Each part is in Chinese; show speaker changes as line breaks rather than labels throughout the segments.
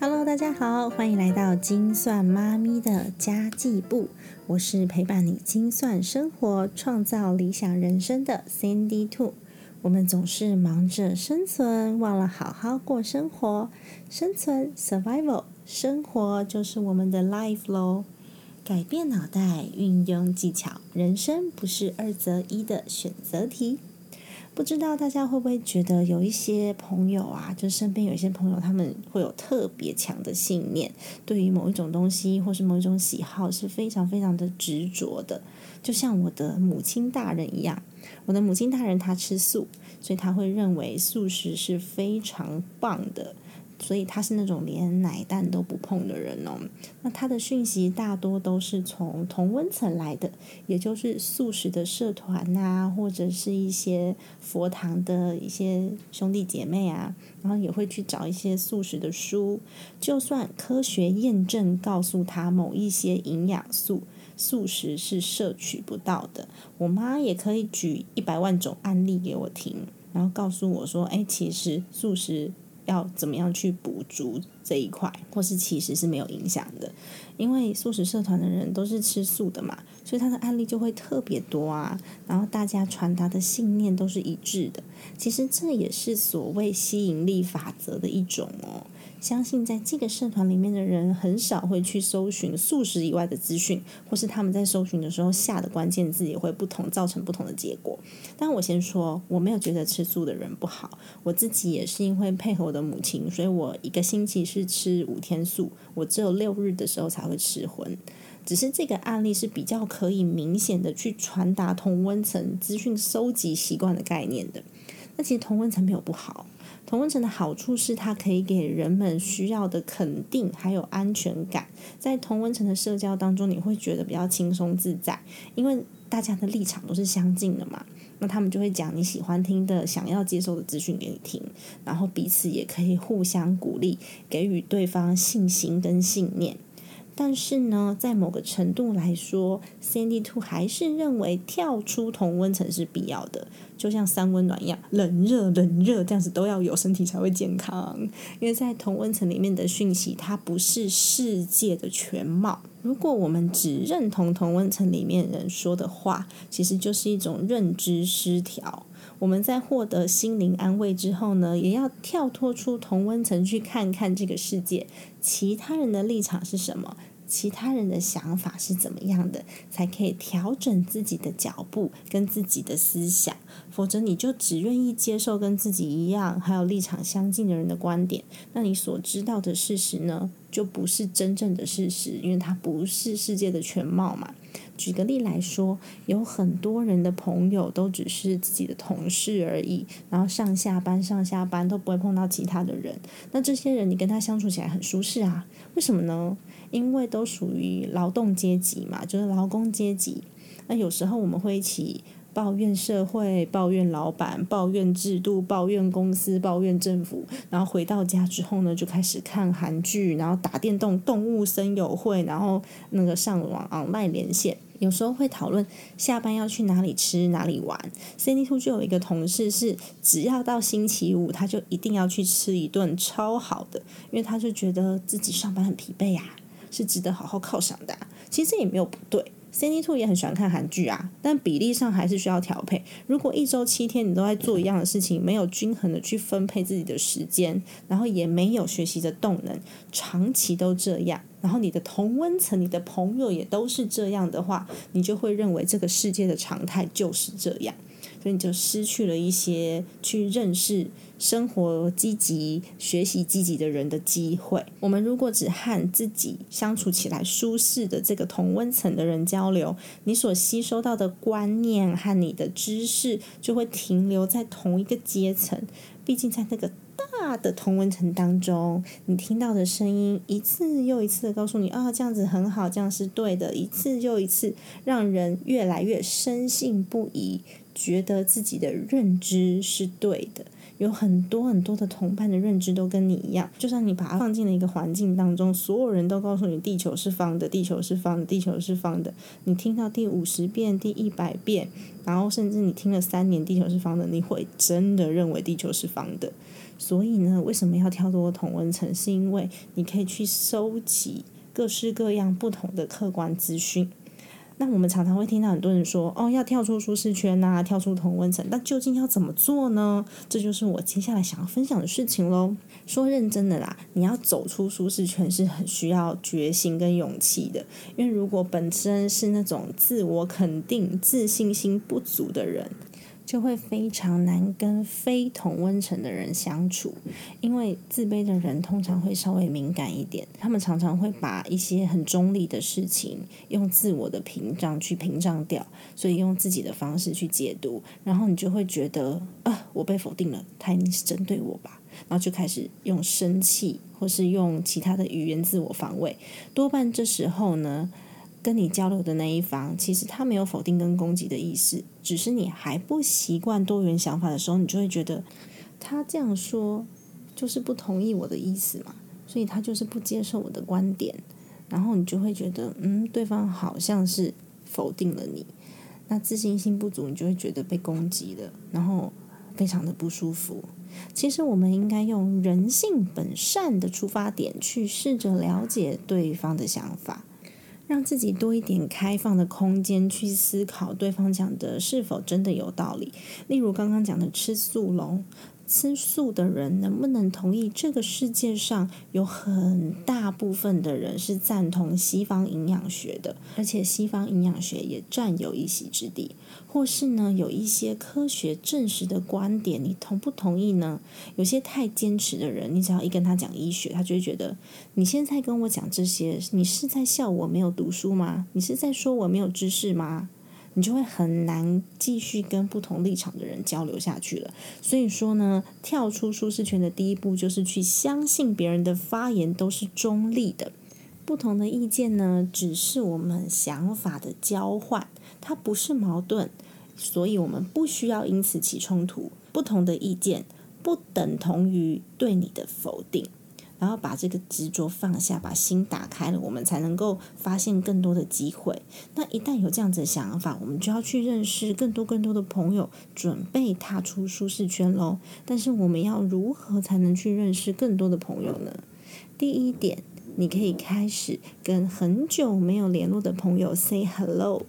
Hello，大家好，欢迎来到精算妈咪的家计部。我是陪伴你精算生活、创造理想人生的 Cindy Two。我们总是忙着生存，忘了好好过生活。生存 （survival），生活就是我们的 life 咯。改变脑袋，运用技巧，人生不是二择一的选择题。不知道大家会不会觉得有一些朋友啊，就身边有一些朋友，他们会有特别强的信念，对于某一种东西或是某一种喜好是非常非常的执着的。就像我的母亲大人一样，我的母亲大人她吃素，所以他会认为素食是非常棒的。所以他是那种连奶蛋都不碰的人哦。那他的讯息大多都是从同温层来的，也就是素食的社团啊，或者是一些佛堂的一些兄弟姐妹啊，然后也会去找一些素食的书。就算科学验证告诉他某一些营养素素食是摄取不到的，我妈也可以举一百万种案例给我听，然后告诉我说：“哎，其实素食。”要怎么样去补足这一块，或是其实是没有影响的，因为素食社团的人都是吃素的嘛，所以他的案例就会特别多啊。然后大家传达的信念都是一致的，其实这也是所谓吸引力法则的一种哦。相信在这个社团里面的人很少会去搜寻素食以外的资讯，或是他们在搜寻的时候下的关键字也会不同，造成不同的结果。但我先说，我没有觉得吃素的人不好，我自己也是因为配合我的母亲，所以我一个星期是吃五天素，我只有六日的时候才会吃荤。只是这个案例是比较可以明显的去传达同温层资讯收集习惯的概念的。那其实同温层没有不好。同温层的好处是，它可以给人们需要的肯定，还有安全感。在同温层的社交当中，你会觉得比较轻松自在，因为大家的立场都是相近的嘛。那他们就会讲你喜欢听的、想要接受的资讯给你听，然后彼此也可以互相鼓励，给予对方信心跟信念。但是呢，在某个程度来说，Candy Two 还是认为跳出同温层是必要的，就像三温暖一样，冷热冷热这样子都要有，身体才会健康。因为在同温层里面的讯息，它不是世界的全貌。如果我们只认同同温层里面人说的话，其实就是一种认知失调。我们在获得心灵安慰之后呢，也要跳脱出同温层去看看这个世界，其他人的立场是什么。其他人的想法是怎么样的，才可以调整自己的脚步跟自己的思想？否则，你就只愿意接受跟自己一样还有立场相近的人的观点，那你所知道的事实呢，就不是真正的事实，因为它不是世界的全貌嘛。举个例来说，有很多人的朋友都只是自己的同事而已，然后上下班上下班都不会碰到其他的人。那这些人，你跟他相处起来很舒适啊？为什么呢？因为都属于劳动阶级嘛，就是劳工阶级。那有时候我们会一起抱怨社会、抱怨老板、抱怨制度、抱怨公司、抱怨政府，然后回到家之后呢，就开始看韩剧，然后打电动、动物森友会，然后那个上网网外连线。有时候会讨论下班要去哪里吃、哪里玩。Cindy Two 就有一个同事是，只要到星期五，他就一定要去吃一顿超好的，因为他就觉得自己上班很疲惫呀。是值得好好犒赏的，其实也没有不对。Cindy Two 也很喜欢看韩剧啊，但比例上还是需要调配。如果一周七天你都在做一样的事情，没有均衡的去分配自己的时间，然后也没有学习的动能，长期都这样，然后你的同温层、你的朋友也都是这样的话，你就会认为这个世界的常态就是这样。所以你就失去了一些去认识生活积极、学习积极的人的机会。我们如果只和自己相处起来舒适的这个同温层的人交流，你所吸收到的观念和你的知识就会停留在同一个阶层。毕竟在那个大的同温层当中，你听到的声音一次又一次的告诉你啊，这样子很好，这样是对的，一次又一次，让人越来越深信不疑。觉得自己的认知是对的，有很多很多的同伴的认知都跟你一样，就算你把它放进了一个环境当中，所有人都告诉你地球是方的，地球是方的，地球是方的，你听到第五十遍、第一百遍，然后甚至你听了三年地球是方的，你会真的认为地球是方的。所以呢，为什么要跳脱同温层？是因为你可以去收集各式各样不同的客观资讯。那我们常常会听到很多人说：“哦，要跳出舒适圈呐，跳出同温层。”那究竟要怎么做呢？这就是我接下来想要分享的事情喽。说认真的啦，你要走出舒适圈是很需要决心跟勇气的。因为如果本身是那种自我肯定、自信心不足的人，就会非常难跟非同温层的人相处，因为自卑的人通常会稍微敏感一点，他们常常会把一些很中立的事情用自我的屏障去屏障掉，所以用自己的方式去解读，然后你就会觉得啊，我被否定了，他一定是针对我吧，然后就开始用生气或是用其他的语言自我防卫，多半这时候呢。跟你交流的那一方，其实他没有否定跟攻击的意思，只是你还不习惯多元想法的时候，你就会觉得他这样说就是不同意我的意思嘛，所以他就是不接受我的观点，然后你就会觉得，嗯，对方好像是否定了你，那自信心不足，你就会觉得被攻击了，然后非常的不舒服。其实我们应该用人性本善的出发点去试着了解对方的想法。让自己多一点开放的空间去思考对方讲的是否真的有道理。例如刚刚讲的吃素龙。吃素的人能不能同意这个世界上有很大部分的人是赞同西方营养学的，而且西方营养学也占有一席之地？或是呢，有一些科学证实的观点，你同不同意呢？有些太坚持的人，你只要一跟他讲医学，他就会觉得你现在跟我讲这些，你是在笑我没有读书吗？你是在说我没有知识吗？你就会很难继续跟不同立场的人交流下去了。所以说呢，跳出舒适圈的第一步就是去相信别人的发言都是中立的。不同的意见呢，只是我们想法的交换，它不是矛盾，所以我们不需要因此起冲突。不同的意见不等同于对你的否定。然后把这个执着放下，把心打开了，我们才能够发现更多的机会。那一旦有这样子的想法，我们就要去认识更多更多的朋友，准备踏出舒适圈喽。但是我们要如何才能去认识更多的朋友呢？第一点，你可以开始跟很久没有联络的朋友 say hello。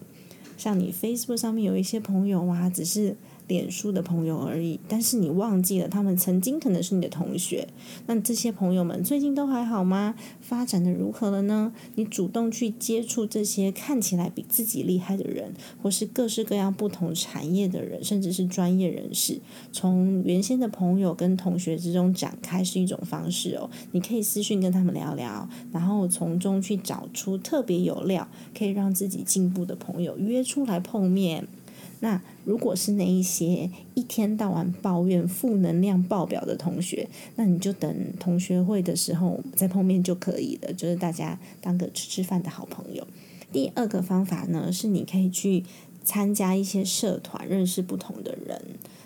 像你 Facebook 上面有一些朋友啊，只是。脸书的朋友而已，但是你忘记了，他们曾经可能是你的同学。那这些朋友们最近都还好吗？发展的如何了呢？你主动去接触这些看起来比自己厉害的人，或是各式各样不同产业的人，甚至是专业人士，从原先的朋友跟同学之中展开是一种方式哦。你可以私讯跟他们聊聊，然后从中去找出特别有料，可以让自己进步的朋友约出来碰面。那如果是那一些一天到晚抱怨、负能量爆表的同学，那你就等同学会的时候再碰面就可以了，就是大家当个吃吃饭的好朋友。第二个方法呢，是你可以去参加一些社团，认识不同的人，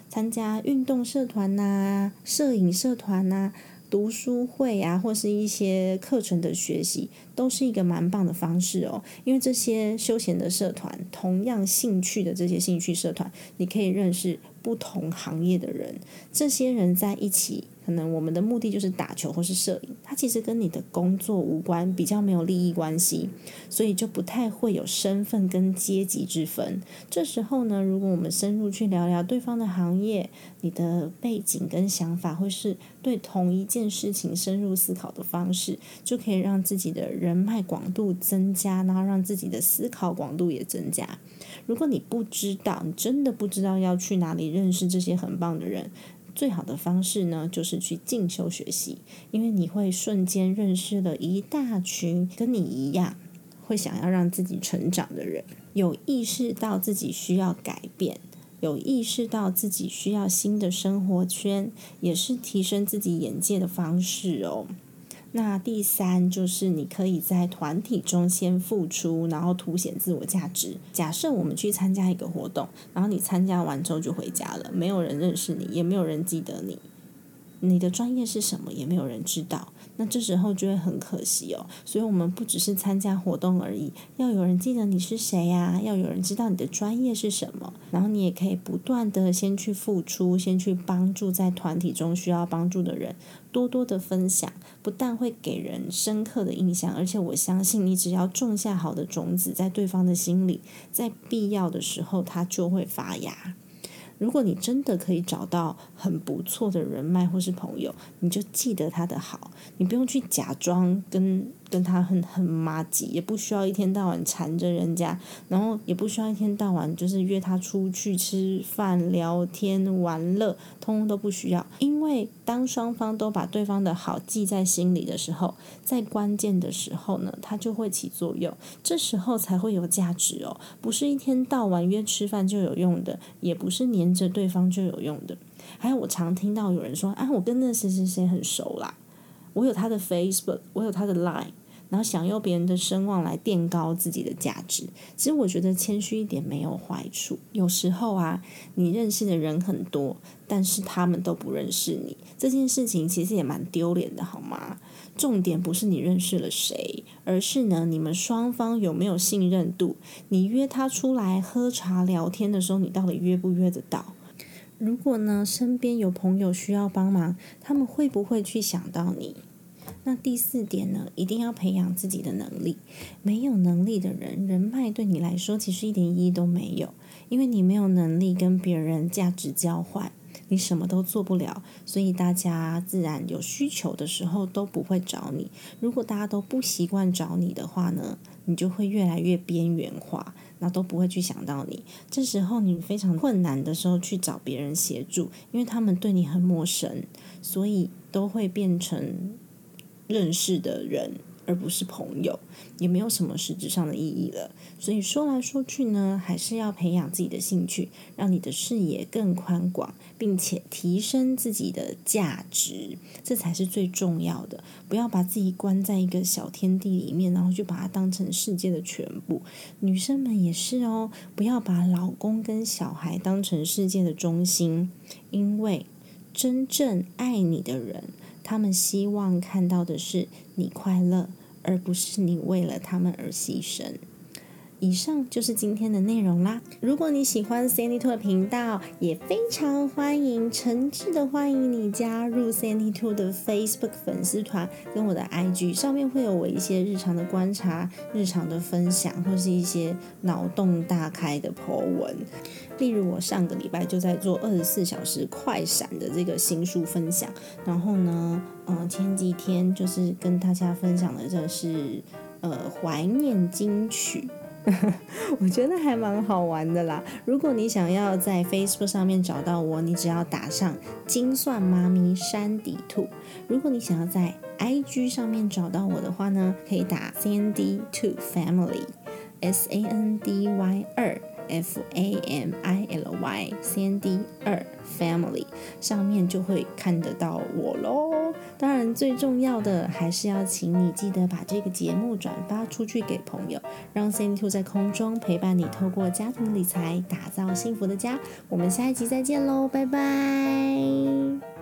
参加运动社团呐、摄影社团呐。读书会啊，或是一些课程的学习，都是一个蛮棒的方式哦。因为这些休闲的社团，同样兴趣的这些兴趣社团，你可以认识不同行业的人，这些人在一起。可能我们的目的就是打球或是摄影，它其实跟你的工作无关，比较没有利益关系，所以就不太会有身份跟阶级之分。这时候呢，如果我们深入去聊聊对方的行业，你的背景跟想法，会是对同一件事情深入思考的方式，就可以让自己的人脉广度增加，然后让自己的思考广度也增加。如果你不知道，你真的不知道要去哪里认识这些很棒的人。最好的方式呢，就是去进修学习，因为你会瞬间认识了一大群跟你一样会想要让自己成长的人，有意识到自己需要改变，有意识到自己需要新的生活圈，也是提升自己眼界的方式哦。那第三就是你可以在团体中先付出，然后凸显自我价值。假设我们去参加一个活动，然后你参加完之后就回家了，没有人认识你，也没有人记得你，你的专业是什么，也没有人知道。那这时候就会很可惜哦。所以，我们不只是参加活动而已，要有人记得你是谁呀，要有人知道你的专业是什么。然后，你也可以不断的先去付出，先去帮助在团体中需要帮助的人，多多的分享，不但会给人深刻的印象，而且我相信你只要种下好的种子在对方的心里，在必要的时候，它就会发芽。如果你真的可以找到很不错的人脉或是朋友，你就记得他的好，你不用去假装跟。跟他很很麻吉，也不需要一天到晚缠着人家，然后也不需要一天到晚就是约他出去吃饭、聊天、玩乐，通通都不需要。因为当双方都把对方的好记在心里的时候，在关键的时候呢，他就会起作用，这时候才会有价值哦。不是一天到晚约吃饭就有用的，也不是黏着对方就有用的。还有我常听到有人说啊，我跟那谁谁谁很熟啦，我有他的 Facebook，我有他的 Line。然后想用别人的声望来垫高自己的价值，其实我觉得谦虚一点没有坏处。有时候啊，你认识的人很多，但是他们都不认识你，这件事情其实也蛮丢脸的，好吗？重点不是你认识了谁，而是呢，你们双方有没有信任度？你约他出来喝茶聊天的时候，你到底约不约得到？如果呢，身边有朋友需要帮忙，他们会不会去想到你？那第四点呢，一定要培养自己的能力。没有能力的人，人脉对你来说其实一点意义都没有，因为你没有能力跟别人价值交换，你什么都做不了，所以大家自然有需求的时候都不会找你。如果大家都不习惯找你的话呢，你就会越来越边缘化，那都不会去想到你。这时候你非常困难的时候去找别人协助，因为他们对你很陌生，所以都会变成。认识的人，而不是朋友，也没有什么实质上的意义了。所以说来说去呢，还是要培养自己的兴趣，让你的视野更宽广，并且提升自己的价值，这才是最重要的。不要把自己关在一个小天地里面，然后就把它当成世界的全部。女生们也是哦，不要把老公跟小孩当成世界的中心，因为真正爱你的人。他们希望看到的是你快乐，而不是你为了他们而牺牲。以上就是今天的内容啦。如果你喜欢 Sandy Two 的频道，也非常欢迎，诚挚的欢迎你加入 Sandy Two 的 Facebook 粉丝团，跟我的 IG 上面会有我一些日常的观察、日常的分享，或是一些脑洞大开的 po 文。例如，我上个礼拜就在做二十四小时快闪的这个新书分享，然后呢，嗯，前几天就是跟大家分享的这是呃怀念金曲。我觉得还蛮好玩的啦。如果你想要在 Facebook 上面找到我，你只要打上“精算妈咪山底兔”。如果你想要在 IG 上面找到我的话呢，可以打 “CND Two Family，S A N D Y 二。F A M I L Y C N D 二 Family 上面就会看得到我喽。当然，最重要的还是要请你记得把这个节目转发出去给朋友，让 c n d 在空中陪伴你，透过家庭理财打造幸福的家。我们下一集再见喽，拜拜。